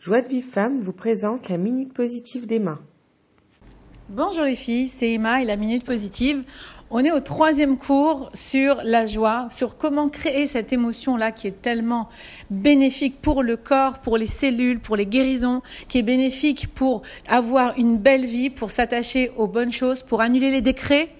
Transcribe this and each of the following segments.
Joie de Vive Femme vous présente la Minute Positive d'Emma. Bonjour les filles, c'est Emma et la Minute Positive. On est au troisième cours sur la joie, sur comment créer cette émotion-là qui est tellement bénéfique pour le corps, pour les cellules, pour les guérisons, qui est bénéfique pour avoir une belle vie, pour s'attacher aux bonnes choses, pour annuler les décrets,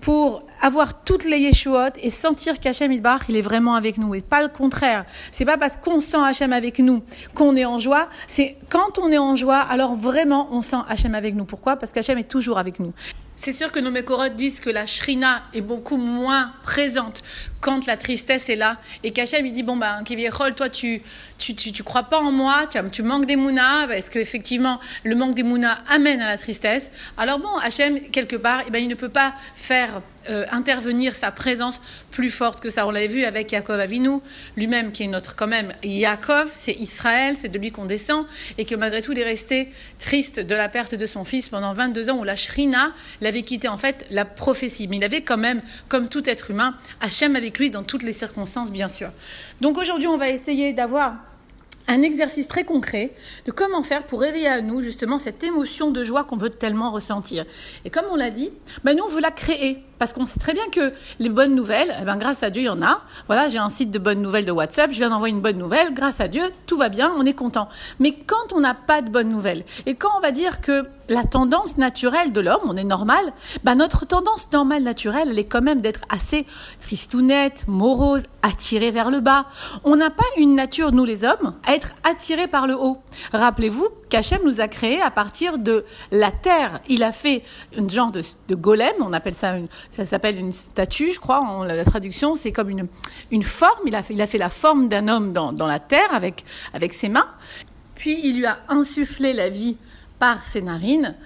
pour avoir toutes les yeshuot et sentir qu'Hachem Ilbar, il est vraiment avec nous et pas le contraire. C'est pas parce qu'on sent Hachem avec nous qu'on est en joie, c'est quand on est en joie, alors vraiment on sent Hachem avec nous. Pourquoi? Parce qu'Hachem est toujours avec nous. C'est sûr que nos mécorotes disent que la shrina est beaucoup moins présente quand la tristesse est là. Et qu'Hachem, il dit, bon, ben, Kiviechol, toi, tu, tu, tu, tu, crois pas en moi, tu, manques des mounas, parce qu'effectivement, le manque des mounas amène à la tristesse? Alors bon, Hachem, quelque part, eh ben, il ne peut pas faire euh, intervenir sa présence plus forte que ça. On l'avait vu avec Yaakov Avinu, lui-même qui est notre quand même Yaakov, c'est Israël, c'est de lui qu'on descend, et que malgré tout il est resté triste de la perte de son fils pendant 22 ans où la Shrina l'avait quitté en fait la prophétie. Mais il avait quand même, comme tout être humain, Hachem avec lui dans toutes les circonstances bien sûr. Donc aujourd'hui on va essayer d'avoir un exercice très concret de comment faire pour réveiller à nous justement cette émotion de joie qu'on veut tellement ressentir. Et comme on l'a dit, ben nous on veut la créer parce qu'on sait très bien que les bonnes nouvelles, eh ben grâce à Dieu il y en a. Voilà, j'ai un site de bonnes nouvelles de WhatsApp, je viens d'envoyer une bonne nouvelle, grâce à Dieu tout va bien, on est content. Mais quand on n'a pas de bonnes nouvelles et quand on va dire que la tendance naturelle de l'homme, on est normal, ben notre tendance normale naturelle, elle est quand même d'être assez tristounette, morose, attirée vers le bas. On n'a pas une nature, nous les hommes, à être attirés par le haut. Rappelez-vous qu'Hachem nous a créé à partir de la terre. Il a fait un genre de, de golem, on appelle ça une, ça s'appelle une statue, je crois, en, la traduction, c'est comme une, une forme. Il a fait, il a fait la forme d'un homme dans, dans la terre avec, avec ses mains. Puis il lui a insufflé la vie par ses narines,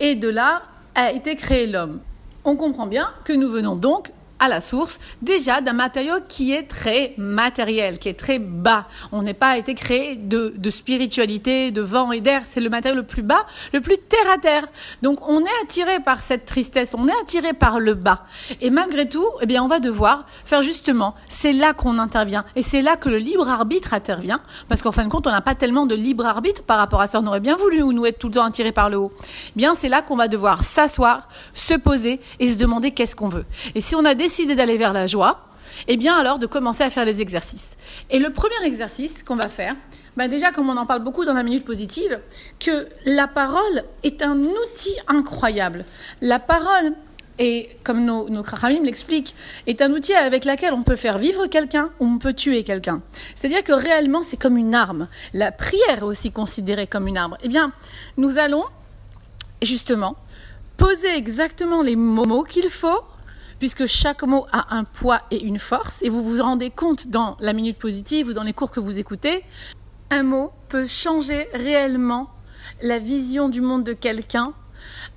et de là a été créé l'homme. On comprend bien que nous venons donc à la source déjà d'un matériau qui est très matériel, qui est très bas. On n'est pas été créé de, de spiritualité, de vent et d'air. C'est le matériau le plus bas, le plus terre à terre. Donc on est attiré par cette tristesse, on est attiré par le bas. Et malgré tout, eh bien on va devoir faire justement. C'est là qu'on intervient et c'est là que le libre arbitre intervient, parce qu'en fin de compte on n'a pas tellement de libre arbitre par rapport à ça. On aurait bien voulu nous être tout le temps attirés par le haut. Eh bien c'est là qu'on va devoir s'asseoir, se poser et se demander qu'est-ce qu'on veut. Et si on a décidé d'aller vers la joie, eh bien alors de commencer à faire des exercices. Et le premier exercice qu'on va faire, ben déjà comme on en parle beaucoup dans la minute positive, que la parole est un outil incroyable. La parole et comme nos, nos l'expliquent, est un outil avec lequel on peut faire vivre quelqu'un ou on peut tuer quelqu'un. C'est-à-dire que réellement, c'est comme une arme. La prière est aussi considérée comme une arme. Eh bien, nous allons, justement, poser exactement les mots qu'il faut puisque chaque mot a un poids et une force, et vous vous rendez compte dans la minute positive ou dans les cours que vous écoutez, un mot peut changer réellement la vision du monde de quelqu'un.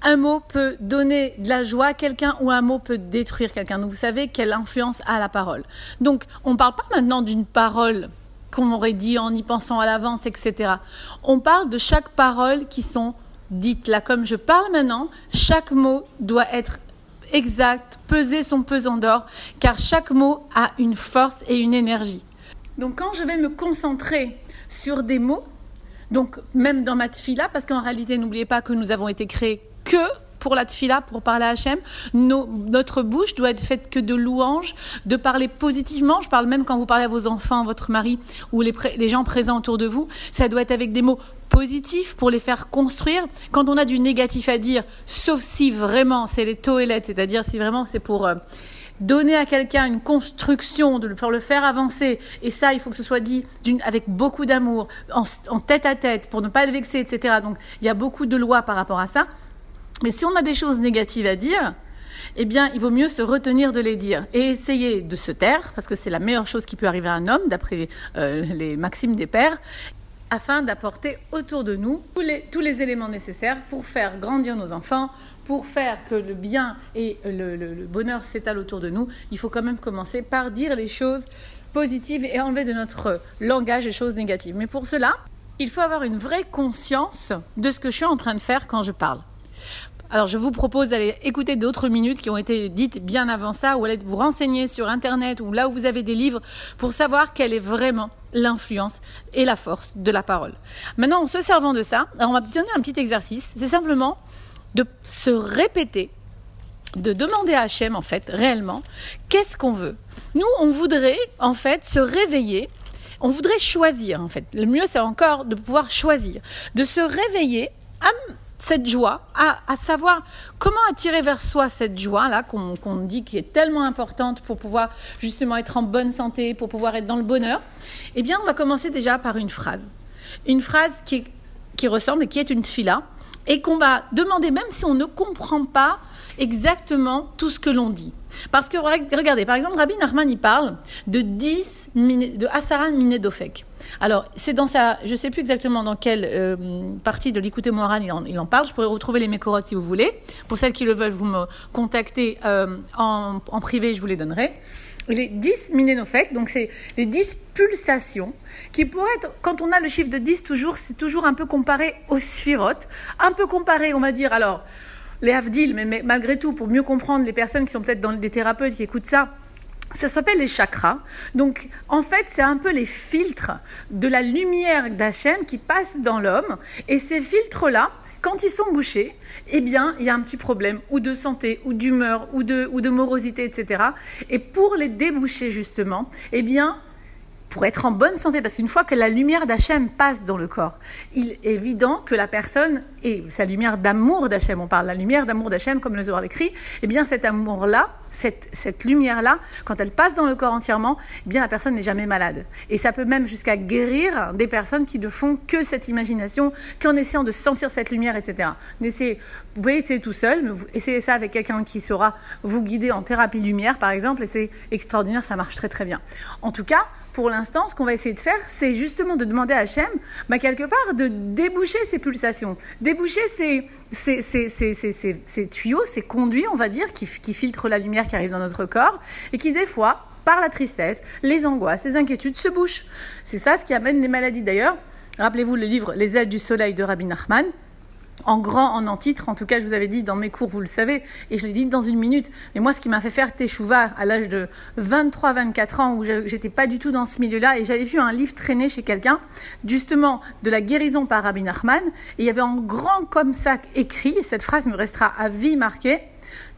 Un mot peut donner de la joie à quelqu'un ou un mot peut détruire quelqu'un. vous savez quelle influence a la parole. Donc, on ne parle pas maintenant d'une parole qu'on aurait dit en y pensant à l'avance, etc. On parle de chaque parole qui sont dites. Là, comme je parle maintenant, chaque mot doit être exact, peser son pesant d'or, car chaque mot a une force et une énergie. Donc quand je vais me concentrer sur des mots, donc même dans ma tfila, parce qu'en réalité, n'oubliez pas que nous avons été créés que pour la tfila, pour parler à Hachem. notre bouche doit être faite que de louanges, de parler positivement. Je parle même quand vous parlez à vos enfants, votre mari ou les, gens présents autour de vous. Ça doit être avec des mots positifs pour les faire construire. Quand on a du négatif à dire, sauf si vraiment c'est les toilettes, c'est-à-dire si vraiment c'est pour euh, donner à quelqu'un une construction, pour le faire avancer, et ça, il faut que ce soit dit avec beaucoup d'amour, en, tête à tête, pour ne pas le vexer, etc. Donc, il y a beaucoup de lois par rapport à ça. Mais si on a des choses négatives à dire, eh bien, il vaut mieux se retenir de les dire et essayer de se taire, parce que c'est la meilleure chose qui peut arriver à un homme, d'après euh, les maximes des pères, afin d'apporter autour de nous tous les, éléments nécessaires pour faire grandir nos enfants, pour faire que le bien et le bonheur s'étalent autour de nous. Il faut quand même commencer par dire les choses positives et enlever de notre langage les choses négatives. Mais pour cela, il faut avoir une vraie conscience de ce que je suis en train de faire quand je parle. Alors je vous propose d'aller écouter d'autres minutes qui ont été dites bien avant ça, ou aller vous renseigner sur Internet ou là où vous avez des livres pour savoir quelle est vraiment l'influence et la force de la parole. Maintenant, en se servant de ça, on va donner un petit exercice. C'est simplement de se répéter, de demander à Hachem, en fait, réellement, qu'est-ce qu'on veut. Nous, on voudrait, en fait, se réveiller on voudrait choisir en fait. Le mieux c'est encore de pouvoir choisir, de se réveiller à cette joie, à, savoir comment attirer vers soi cette joie-là qu'on dit qui est tellement importante pour pouvoir justement être en bonne santé, pour pouvoir être dans le bonheur, eh bien on va commencer déjà par une phrase. Une phrase qui, qui ressemble et qui est une fila et qu'on va demander même si on ne comprend pas exactement tout ce que l'on dit. Parce que regardez, par exemple, Rabbi Nachman il parle de 10 de Asaran Minedofek. Alors, c'est dans sa, je ne sais plus exactement dans quelle euh, partie de l'écouter Moran il en, il en, parle. Je pourrais retrouver les mécorotes si vous voulez. Pour celles qui le veulent, vous me contactez euh, en, en, privé, je vous les donnerai. Les 10 minenofek, donc c'est les 10 pulsations, qui pourraient être, quand on a le chiffre de 10 toujours, c'est toujours un peu comparé aux sphirotes, un peu comparé, on va dire, alors, les Havdil, mais, malgré tout, pour mieux comprendre les personnes qui sont peut-être dans des thérapeutes qui écoutent ça, ça s'appelle les chakras. Donc, en fait, c'est un peu les filtres de la lumière d'Hachem qui passe dans l'homme. Et ces filtres-là, quand ils sont bouchés, eh bien, il y a un petit problème, ou de santé, ou d'humeur, ou de, ou de morosité, etc. Et pour les déboucher, justement, eh bien, pour être en bonne santé, parce qu'une fois que la lumière d'Hachem passe dans le corps, il est évident que la personne, et sa lumière d'amour d'Hachem, on parle de la lumière d'amour d'Hachem, comme le Zohar l'écrit, eh bien cet amour-là, cette, cette lumière-là, quand elle passe dans le corps entièrement, eh bien la personne n'est jamais malade. Et ça peut même jusqu'à guérir des personnes qui ne font que cette imagination, qu'en essayant de sentir cette lumière, etc. Essayez, vous pouvez essayer tout seul, mais vous essayez ça avec quelqu'un qui saura vous guider en thérapie lumière, par exemple, et c'est extraordinaire, ça marche très très bien. En tout cas, pour l'instant, ce qu'on va essayer de faire, c'est justement de demander à Hachem, bah, quelque part, de déboucher ces pulsations, déboucher ces, tuyaux, ces conduits, on va dire, qui, qui filtrent la lumière qui arrive dans notre corps, et qui, des fois, par la tristesse, les angoisses, les inquiétudes, se bouchent. C'est ça ce qui amène les maladies. D'ailleurs, rappelez-vous le livre Les ailes du soleil de Rabbi Nachman en grand, en en-titre. En tout cas, je vous avais dit dans mes cours, vous le savez, et je l'ai dit dans une minute. Mais moi, ce qui m'a fait faire Teshuva à l'âge de 23-24 ans, où j'étais pas du tout dans ce milieu-là, et j'avais vu un livre traîner chez quelqu'un, justement, de la guérison par Rabbi Nachman, et il y avait en grand comme ça écrit, et cette phrase me restera à vie marquée,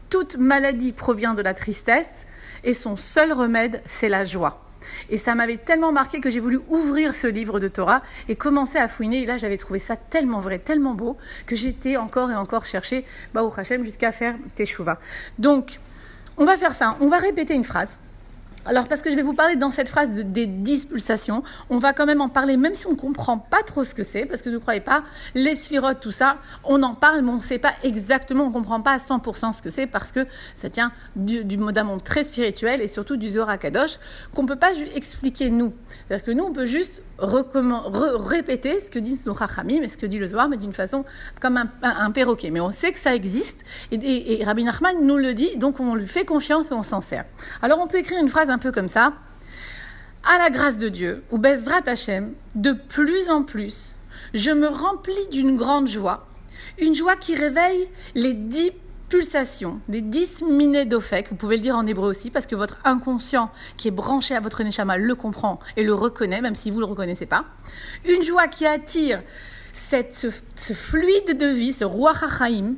toute maladie provient de la tristesse, et son seul remède, c'est la joie. Et ça m'avait tellement marqué que j'ai voulu ouvrir ce livre de Torah et commencer à fouiner. Et là, j'avais trouvé ça tellement vrai, tellement beau, que j'étais encore et encore chercher Baou Hashem jusqu'à faire Teshuvah. Donc, on va faire ça. On va répéter une phrase. Alors parce que je vais vous parler dans cette phrase des dix pulsations, on va quand même en parler même si on ne comprend pas trop ce que c'est, parce que ne croyez pas, les sphirotes, tout ça, on en parle mais on ne sait pas exactement, on ne comprend pas à 100% ce que c'est parce que ça tient du, du d'un monde très spirituel et surtout du Zohar Kadosh qu'on ne peut pas expliquer nous. C'est-à-dire que nous on peut juste répéter ce que disent nos et ce que dit le Zohar mais d'une façon comme un, perroquet. Mais on sait que ça existe et, et Rabbi Nachman nous le dit donc on lui fait confiance et on s'en sert. Alors on peut écrire une phrase un peu comme ça. À la grâce de Dieu, ou Bezrat Hashem, de plus en plus, je me remplis d'une grande joie, une joie qui réveille les dix pulsations, les dix minets vous pouvez le dire en hébreu aussi, parce que votre inconscient qui est branché à votre Neshama le comprend et le reconnaît, même si vous ne le reconnaissez pas. Une joie qui attire cette, ce, fluide de vie, ce roi Hachaim,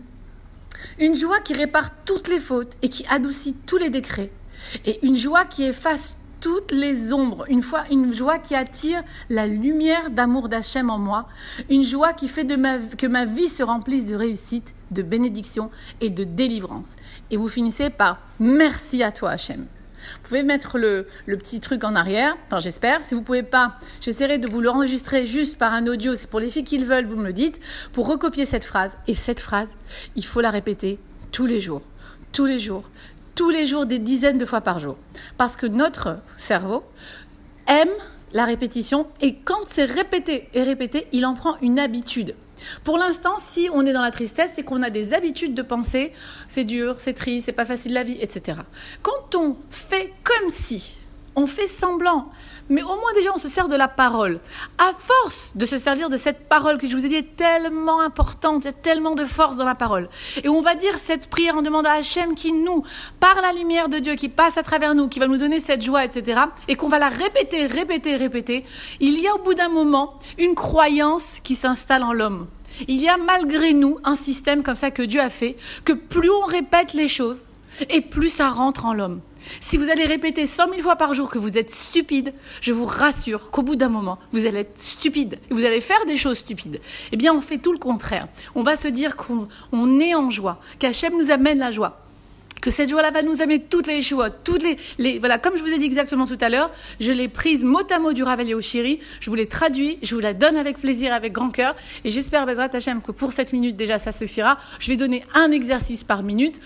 une joie qui répare toutes les fautes et qui adoucit tous les décrets et une joie qui efface toutes les ombres, une fois une joie qui attire la lumière d'amour d'Hachem en moi, une joie qui fait que ma vie se remplisse de réussite, de bénédiction et de délivrance. Et vous finissez par merci à toi Hachem. Vous pouvez mettre le, petit truc en arrière, enfin j'espère. Si vous pouvez pas, j'essaierai de vous l'enregistrer juste par un audio. C'est pour les filles qui le veulent, vous me le dites, pour recopier cette phrase. Et cette phrase, il faut la répéter tous les jours. Tous les jours tous les jours, des dizaines de fois par jour. Parce que notre cerveau aime la répétition et quand c'est répété et répété, il en prend une habitude. Pour l'instant, si on est dans la tristesse, c'est qu'on a des habitudes de penser, c'est dur, c'est triste, c'est pas facile la vie, etc. Quand on fait comme si, on fait semblant, mais au moins déjà on se sert de la parole. À force de se servir de cette parole que je vous ai dit est tellement importante, il y a tellement de force dans la parole. Et on va dire cette prière en demandant à Hachem qui nous, par la lumière de Dieu, qui passe à travers nous, qui va nous donner cette joie, etc. Et qu'on va la répéter, répéter, répéter. Il y a au bout d'un moment une croyance qui s'installe en l'homme. Il y a malgré nous un système comme ça que Dieu a fait, que plus on répète les choses, et plus ça rentre en l'homme. Si vous allez répéter cent mille fois par jour que vous êtes stupide, je vous rassure qu'au bout d'un moment, vous allez être stupide et vous allez faire des choses stupides. Eh bien, on fait tout le contraire. On va se dire qu'on est en joie, qu'Hachem nous amène la joie que cette joie-là va nous amener toutes les joies, toutes les, voilà, comme je vous ai dit exactement tout à l'heure, je l'ai prise mot à mot du Ravel au Chéri, je vous l'ai traduit, je vous la donne avec plaisir, avec grand cœur, et j'espère, Bezrat Hachem, que pour cette minute déjà ça suffira. Je vais donner un exercice par minute,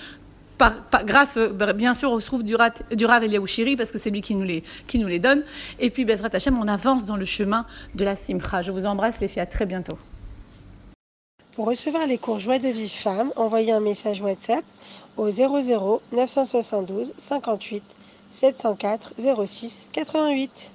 grâce euh, bien sûr au trouve du, du Rav Eliaou parce que c'est lui qui nous les, qui nous les donne. Et puis Bezrat Hashem, on avance dans le chemin de la Simcha. Je vous embrasse les filles, à très bientôt. Pour recevoir les cours Joie de vie femme, envoyez un message WhatsApp au 00 972 58 704 06 88.